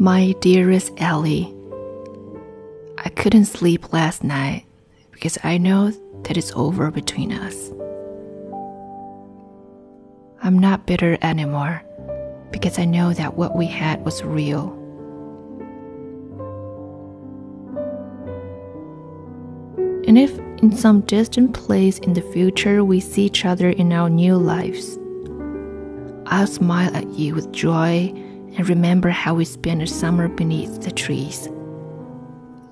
My dearest Ellie, I couldn't sleep last night because I know that it's over between us. I'm not bitter anymore because I know that what we had was real. And if in some distant place in the future we see each other in our new lives, I'll smile at you with joy and remember how we spent a summer beneath the trees,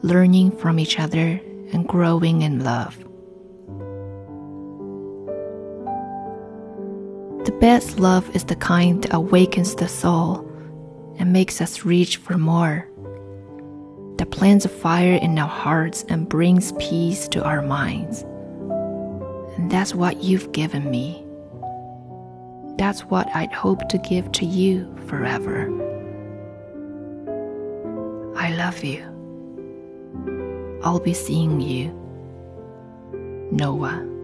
learning from each other and growing in love. The best love is the kind that awakens the soul and makes us reach for more, that plants a fire in our hearts and brings peace to our minds. And that's what you've given me. That's what I'd hope to give to you forever. I love you. I'll be seeing you. Noah.